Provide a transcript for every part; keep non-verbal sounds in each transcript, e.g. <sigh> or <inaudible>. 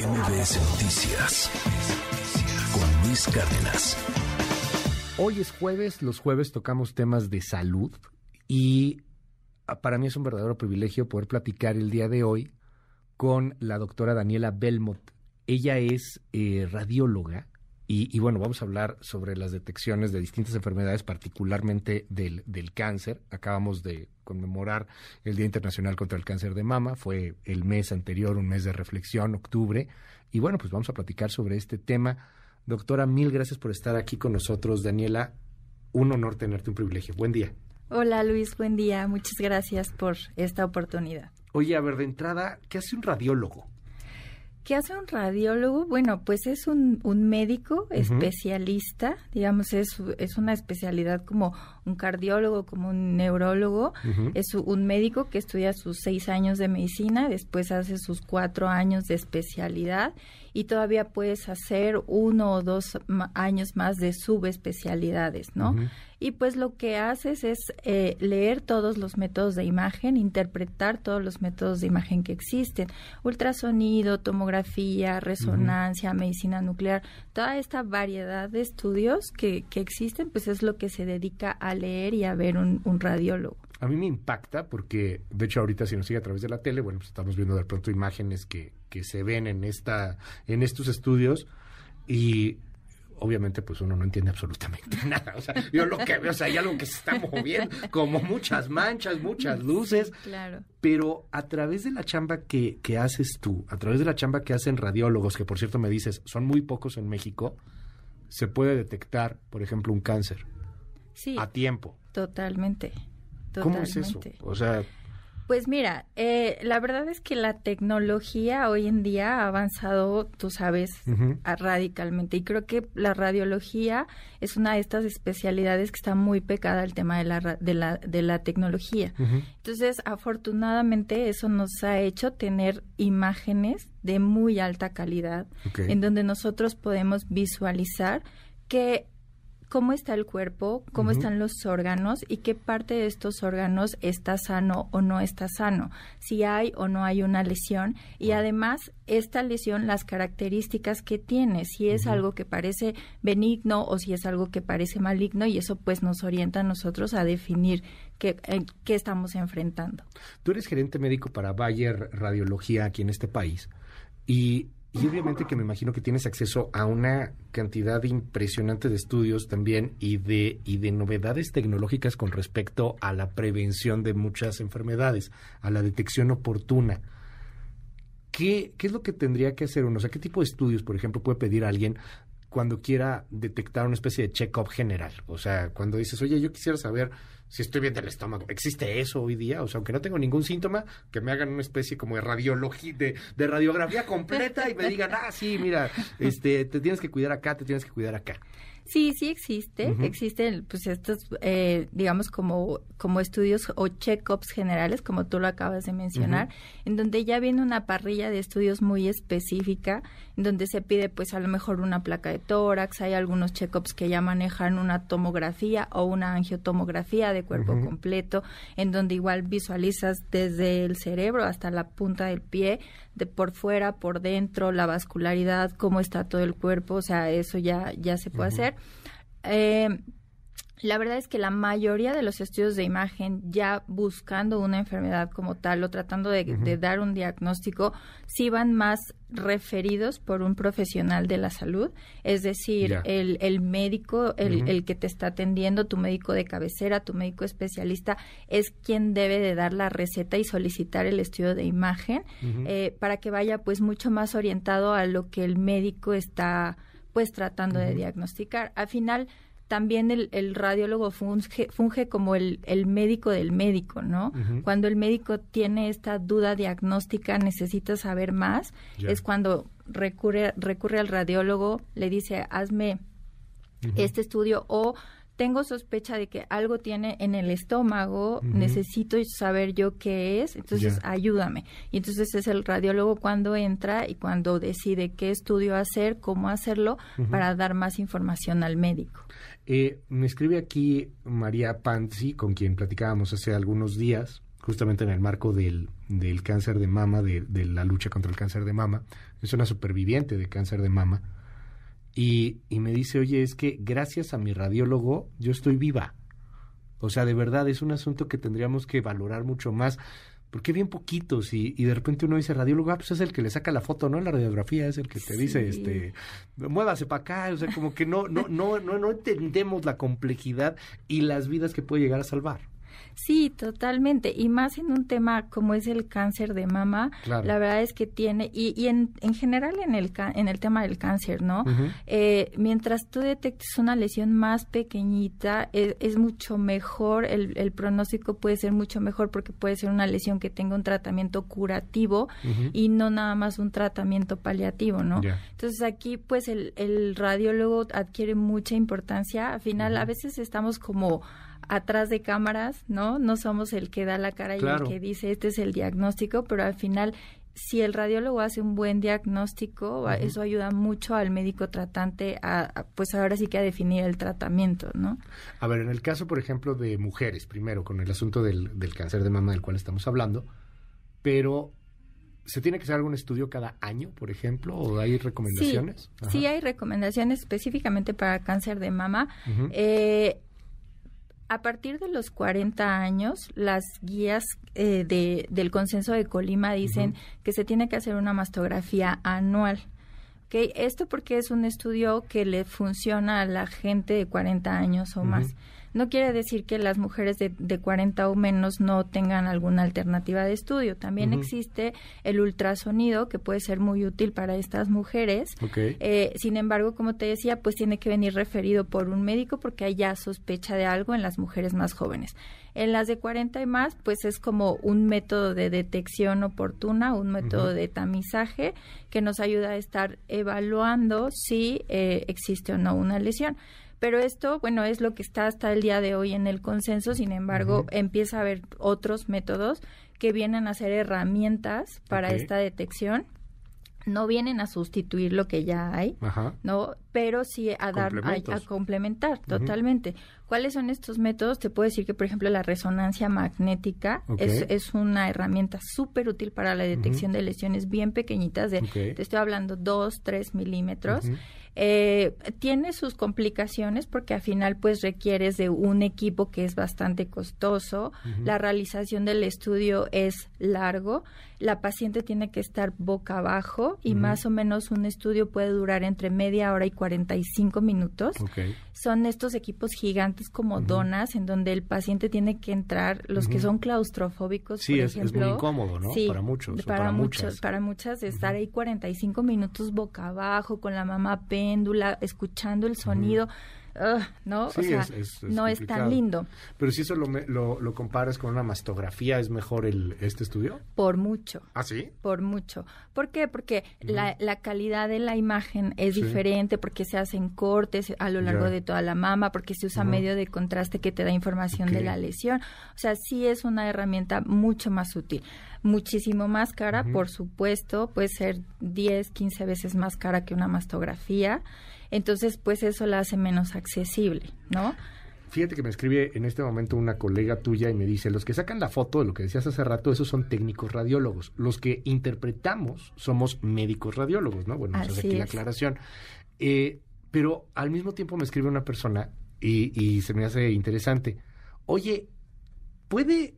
MBS Noticias con Luis Cárdenas. Hoy es jueves, los jueves tocamos temas de salud y ah, para mí es un verdadero privilegio poder platicar el día de hoy con la doctora Daniela Belmont. Ella es eh, radióloga y, bueno, vamos a hablar sobre las detecciones de distintas enfermedades, particularmente del, del, cáncer. Acabamos de conmemorar el Día Internacional contra el Cáncer de Mama. Fue el mes anterior, un mes de reflexión, octubre. Y bueno, pues vamos a platicar sobre este tema. Doctora, mil gracias por estar aquí con nosotros. Daniela, un honor tenerte, un privilegio. Buen día. Hola Luis, buen día. Muchas gracias por esta oportunidad. Oye, a ver, de entrada, ¿qué hace un radiólogo? ¿Qué hace un radiólogo? Bueno, pues es un, un médico especialista, digamos, es, es una especialidad como un cardiólogo, como un neurólogo, es un médico que estudia sus seis años de medicina, después hace sus cuatro años de especialidad y todavía puedes hacer uno o dos años más de subespecialidades, ¿no? Y pues lo que haces es eh, leer todos los métodos de imagen, interpretar todos los métodos de imagen que existen, ultrasonido, tomografía, resonancia, medicina nuclear, toda esta variedad de estudios que, que existen, pues es lo que se dedica a leer y a ver un, radiólogo. A mí me impacta porque, de hecho, ahorita si nos sigue a través de la tele, bueno, pues estamos viendo de pronto imágenes que, que se ven en esta, en estos estudios y obviamente pues uno no entiende absolutamente <laughs> nada. O sea, yo lo que veo, o sea, hay algo que se está moviendo, como muchas manchas, muchas luces. Claro. Pero a través de la chamba que, que haces tú, a través de la chamba que hacen radiólogos, que por cierto me dices, son muy pocos en México, se puede detectar, por ejemplo, un cáncer sí, a tiempo. Totalmente, totalmente. ¿Cómo es eso? O sea... Pues mira, eh, la verdad es que la tecnología hoy en día ha avanzado, tú sabes, radicalmente. Y creo que la radiología es una de estas especialidades que está muy pecada al tema de la, de la, de la tecnología. Entonces, afortunadamente, eso nos ha hecho tener imágenes de muy alta calidad, en donde nosotros podemos visualizar que cómo está el cuerpo, cómo están los órganos y qué parte de estos órganos está sano o no está sano, si hay o no hay una lesión y además esta lesión, las características que tiene, si es algo que parece benigno o si es algo que parece maligno y eso pues nos orienta a nosotros a definir qué, qué estamos enfrentando. Tú eres gerente médico para Bayer Radiología aquí en este país y y obviamente que me imagino que tienes acceso a una cantidad impresionante de estudios también y de, y de novedades tecnológicas con respecto a la prevención de muchas enfermedades, a la detección oportuna. ¿Qué, ¿Qué es lo que tendría que hacer uno? O sea, ¿qué tipo de estudios, por ejemplo, puede pedir alguien cuando quiera detectar una especie de check-up general? O sea, cuando dices, oye, yo quisiera saber si estoy bien del estómago. ¿Existe eso hoy día? O sea, aunque no tengo ningún síntoma, que me hagan una especie como de radiología, de, de radiografía completa y me digan, ah, sí, mira, este, te tienes que cuidar acá, te tienes que cuidar acá. Sí, sí existe. Existen, pues, estos, eh, digamos, como, como estudios o check-ups generales, como tú lo acabas de mencionar, en donde ya viene una parrilla de estudios muy específica, en donde se pide, pues, a lo mejor una placa de tórax. Hay algunos check-ups que ya manejan una tomografía o una angiotomografía de cuerpo completo, en donde igual visualizas desde el cerebro hasta la punta del pie de por fuera, por dentro, la vascularidad, cómo está todo el cuerpo, o sea, eso ya, ya se puede hacer. Eh, la verdad es que la mayoría de los estudios de imagen, ya buscando una enfermedad como tal o tratando de, dar un diagnóstico, sí van más referidos por un profesional de la salud, es decir, el, el, médico, el, el, que te está atendiendo, tu médico de cabecera, tu médico especialista, es quien debe de dar la receta y solicitar el estudio de imagen eh, para que vaya pues mucho más orientado a lo que el médico está pues tratando de diagnosticar. Al final, también el, el radiólogo funge, funge como el, el, médico del médico, ¿no? Cuando el médico tiene esta duda diagnóstica, necesita saber más, es cuando recurre, recurre al radiólogo, le dice, hazme este estudio o tengo sospecha de que algo tiene en el estómago, necesito saber yo qué es, entonces ayúdame. Y entonces es el radiólogo cuando entra y cuando decide qué estudio hacer, cómo hacerlo, para dar más información al médico. Eh, me escribe aquí María Panzi, con quien platicábamos hace algunos días, justamente en el marco del, del cáncer de mama, de, la lucha contra el cáncer de mama, es una superviviente de cáncer de mama. Y, y me dice, oye, es que gracias a mi radiólogo yo estoy viva. O sea, de verdad es un asunto que tendríamos que valorar mucho más porque bien poquitos y, y de repente uno dice radiólogo, ah, pues es el que le saca la foto, ¿no? La radiografía es el que te dice, este, muévase para acá, o sea, como que no, no, no, no, no entendemos la complejidad y las vidas que puede llegar a salvar. Sí, totalmente. Y más en un tema como es el cáncer de mama, la verdad es que tiene, y, y en, en general en el, en el tema del cáncer, ¿no? eh, mientras tú detectes una lesión más pequeñita, es, es mucho mejor, el, el, pronóstico puede ser mucho mejor porque puede ser una lesión que tenga un tratamiento curativo y no nada más un tratamiento paliativo, ¿no? Entonces aquí pues el, el radiólogo adquiere mucha importancia. Al final a veces estamos como atrás de cámaras, ¿no? No somos el que da la cara y el que dice este es el diagnóstico, pero al final si el radiólogo hace un buen diagnóstico, eso ayuda mucho al médico tratante a, pues ahora sí que a definir el tratamiento, ¿no? A ver, en el caso, por ejemplo, de mujeres, primero, con el asunto del, del cáncer de mama del cual estamos hablando, pero ¿Se tiene que hacer algún estudio cada año, por ejemplo? ¿O hay recomendaciones? Sí, sí hay recomendaciones específicamente para cáncer de mama. eh, a partir de los 40 años, las guías eh, de, del consenso de Colima dicen que se tiene que hacer una mastografía anual. ¿Okay? Esto porque es un estudio que le funciona a la gente de 40 años o más. No quiere decir que las mujeres de, de 40 o menos no tengan alguna alternativa de estudio. También existe el ultrasonido que puede ser muy útil para estas mujeres. Eh, sin embargo, como te decía, pues tiene que venir referido por un médico porque hay ya sospecha de algo en las mujeres más jóvenes. En las de 40 y más, pues es como un método de detección oportuna, un método de tamizaje que nos ayuda a estar evaluando si eh, existe o no una lesión. Pero esto, bueno, es lo que está hasta el día de hoy en el consenso, sin embargo, empieza a haber otros métodos que vienen a ser herramientas para esta detección. No vienen a sustituir lo que ya hay, no, pero sí a dar a, complementar totalmente. ¿Cuáles son estos métodos? Te puedo decir que, por ejemplo, la resonancia magnética es, es, una herramienta súper útil para la detección de lesiones bien pequeñitas, de, te estoy hablando 2, 3 milímetros. Eh, tiene sus complicaciones porque al final pues requieres de un equipo que es bastante costoso, la realización del estudio es largo, la paciente tiene que estar boca abajo y más o menos un estudio puede durar entre media hora y 45 minutos. Son estos equipos gigantes como donas en donde el paciente tiene que entrar, los que son claustrofóbicos, sí, por es, ejemplo. es muy incómodo, ¿no? para muchos. Para, muchos, para muchas, estar ahí 45 minutos boca abajo con la mamá péndula, escuchando el sonido no, o sea, no es tan lindo. Pero si eso lo, lo, comparas con una mastografía, ¿es mejor el, este estudio? Por mucho. ¿Ah, sí? Por mucho. ¿Por qué? Porque la, la, calidad de la imagen es diferente, porque se hacen cortes a lo largo de toda la mama, porque se usa medio de contraste que te da información de la lesión. O sea, sí es una herramienta mucho más útil muchísimo más cara, por supuesto, puede ser 10, 15 veces más cara que una mastografía. Entonces, pues eso la hace menos accesible, ¿no? Fíjate que me escribe en este momento una colega tuya y me dice, los que sacan la foto de lo que decías hace rato, esos son técnicos radiólogos. Los que interpretamos somos médicos radiólogos, ¿no? Bueno, esa es aquí la aclaración. Eh, pero al mismo tiempo me escribe una persona y, y se me hace interesante. Oye, ¿puede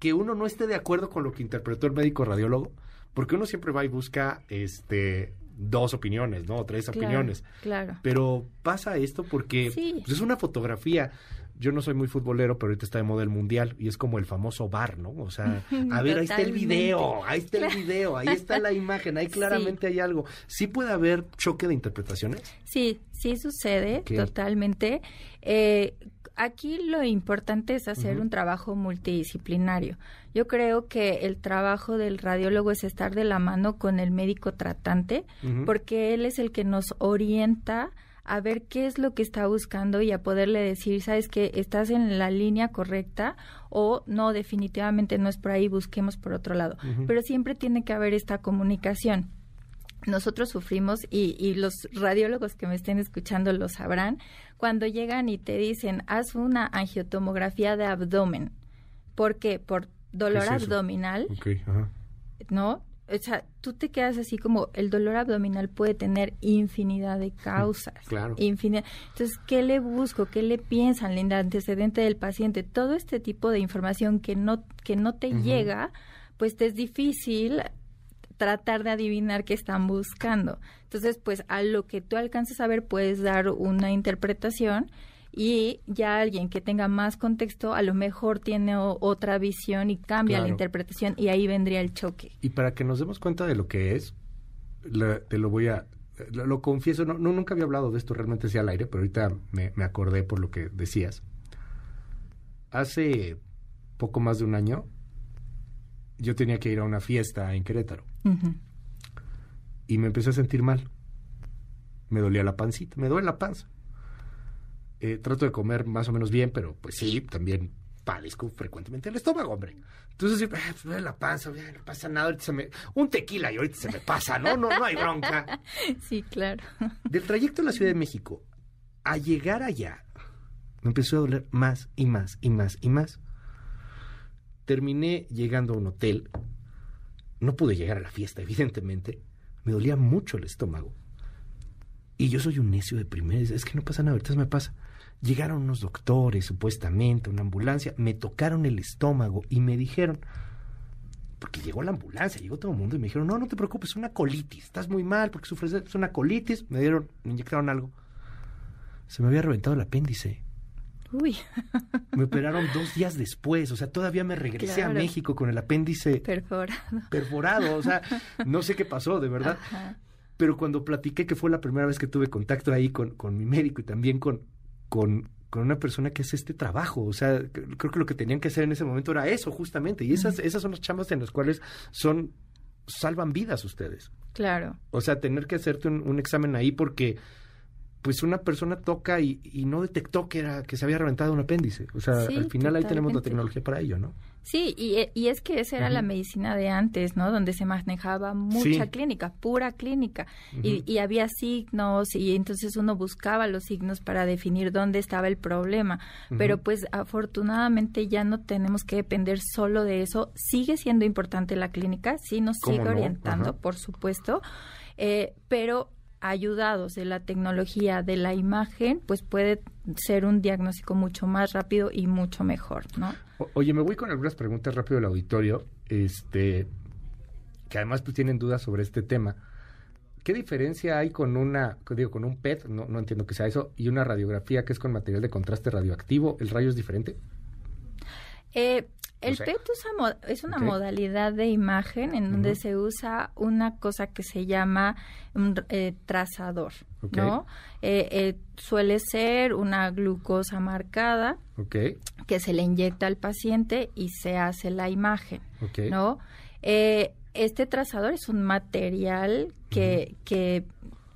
que uno no esté de acuerdo con lo que interpretó el médico radiólogo? Porque uno siempre va y busca este dos opiniones, ¿no? Tres opiniones. Claro. Pero pasa esto porque pues, es una fotografía. Yo no soy muy futbolero, pero ahorita está de moda el mundial y es como el famoso bar, ¿no? O sea, <laughs> a ver, ahí está el video, ahí está el video, ahí está la imagen, ahí <laughs> claramente hay algo. ¿Sí puede haber choque de interpretaciones? Sí, sí sucede totalmente. Eh, aquí lo importante es hacer un trabajo multidisciplinario. Yo creo que el trabajo del radiólogo es estar de la mano con el médico tratante, porque él es el que nos orienta a ver qué es lo que está buscando y a poderle decir, sabes que estás en la línea correcta o no, definitivamente no es por ahí, busquemos por otro lado. Pero siempre tiene que haber esta comunicación nosotros sufrimos y, y, los radiólogos que me estén escuchando lo sabrán, cuando llegan y te dicen, haz una angiotomografía de abdomen. ¿Por qué? Por dolor abdominal. ¿No? o sea, tú te quedas así como el dolor abdominal puede tener infinidad de causas. Claro. Infinidad. Entonces, ¿qué le busco? ¿Qué le piensan? El antecedente del paciente. Todo este tipo de información que no, que no te llega, pues te es difícil tratar de adivinar qué están buscando. Entonces, pues a lo que tú alcances a ver puedes dar una interpretación y ya alguien que tenga más contexto a lo mejor tiene otra visión y cambia la interpretación y ahí vendría el choque. Y para que nos demos cuenta de lo que es, te lo voy a... Lo, confieso, no, nunca había hablado de esto realmente hacia al aire, pero ahorita me, me acordé por lo que decías. Hace poco más de un año, yo tenía que ir a una fiesta en Querétaro. Y me empecé a sentir mal. Me dolía la pancita, me duele la panza. Eh, trato de comer más o menos bien, pero pues sí, también padezco frecuentemente el estómago, hombre. Entonces, eh, pues, la panza, no pasa nada, ahorita se me... Un tequila y ahorita se me pasa, ¿no? No, no hay bronca. <laughs> Sí, claro. <laughs> Del trayecto a la Ciudad de México, a llegar allá, me empezó a doler más y más y más y más. Terminé llegando a un hotel. No pude llegar a la fiesta, evidentemente. Me dolía mucho el estómago. Y yo soy un necio de primera. Es que no pasa nada, ahorita me pasa. Llegaron unos doctores, supuestamente, una ambulancia, me tocaron el estómago y me dijeron, porque llegó la ambulancia, llegó todo el mundo y me dijeron, no, no te preocupes, es una colitis, estás muy mal porque sufres es una colitis, me dieron, me inyectaron algo. Se me había reventado el apéndice. Uy. me <laughs> operaron dos días después, o sea, todavía me regresé a México con el apéndice perforado. Perforado, o sea, <laughs> no sé qué pasó, de verdad. Pero cuando platiqué que fue la primera vez que tuve contacto ahí con, con mi médico y también con, con, una persona que hace este trabajo. O sea, creo que lo que tenían que hacer en ese momento era eso, justamente. Y esas, esas son las chambas en las cuales son salvan vidas ustedes. Claro. O sea, tener que hacerte un examen ahí porque pues una persona toca y, no detectó que era que se había reventado un apéndice. O sea, al final ahí tenemos la tecnología para ello, ¿no? Sí, y, y es que esa era la medicina de antes, ¿no? Donde se manejaba mucha clínica, pura clínica, y, y, había signos y entonces uno buscaba los signos para definir dónde estaba el problema. Pero pues afortunadamente ya no tenemos que depender solo de eso. Sigue siendo importante la clínica, sí nos sigue orientando, por supuesto, eh, pero ayudados de la tecnología de la imagen, pues puede ser un diagnóstico mucho más rápido y mucho mejor, ¿no? oye, me voy con algunas preguntas rápido del auditorio, este, que además pues tienen dudas sobre este tema. ¿Qué diferencia hay con una, digo, con un PET, no, no entiendo que sea eso, y una radiografía que es con material de contraste radioactivo? ¿El rayo es diferente? Eh, el PET es una modalidad de imagen en donde se usa una cosa que se llama un eh, trazador, ¿no? Eh, eh, suele ser una glucosa marcada que se le inyecta al paciente y se hace la imagen, ¿no? este trazador es un material que, que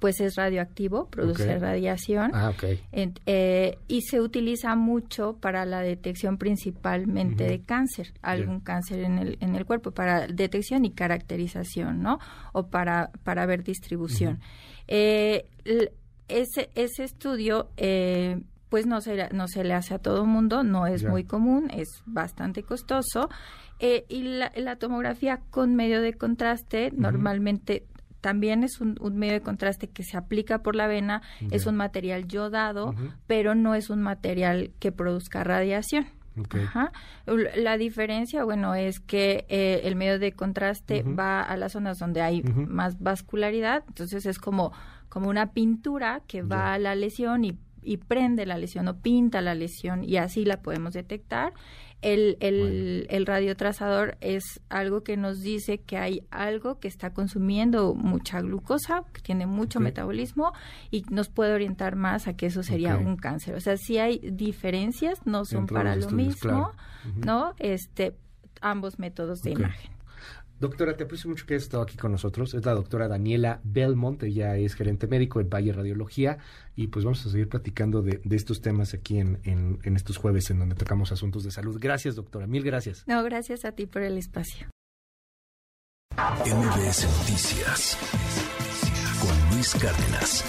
pues es radioactivo, produce radiación. Ah, eh, y se utiliza mucho para la detección principalmente de cáncer, algún cáncer en el, en el cuerpo, para detección y caracterización, ¿no? O para, para ver distribución. Eh, ese, ese estudio... Eh, pues no se, no se le hace a todo mundo, no es muy común, es bastante costoso. y la, tomografía con medio de contraste normalmente también es un, medio de contraste que se aplica por la vena, es un material yodado, pero no es un material que produzca radiación. La diferencia, bueno, es que eh, el medio de contraste va a las zonas donde hay más vascularidad, entonces es como, como una pintura que va a la lesión y, y prende la lesión o pinta la lesión y así la podemos detectar. El, el, el, radiotrazador es algo que nos dice que hay algo que está consumiendo mucha glucosa, que tiene mucho metabolismo y nos puede orientar más a que eso sería un cáncer. O sea, si hay diferencias, no son para lo mismo, ¿no? Este, ambos métodos de imagen. Doctora, te aprecio mucho que hayas estado aquí con nosotros. Es la doctora Daniela Belmont, ella es gerente médico en Valle Radiología y pues vamos a seguir platicando de, estos temas aquí en, en, estos jueves en donde tocamos asuntos de salud. Gracias, doctora, mil gracias. No, gracias a ti por el espacio. MBS Noticias con Luis Cárdenas.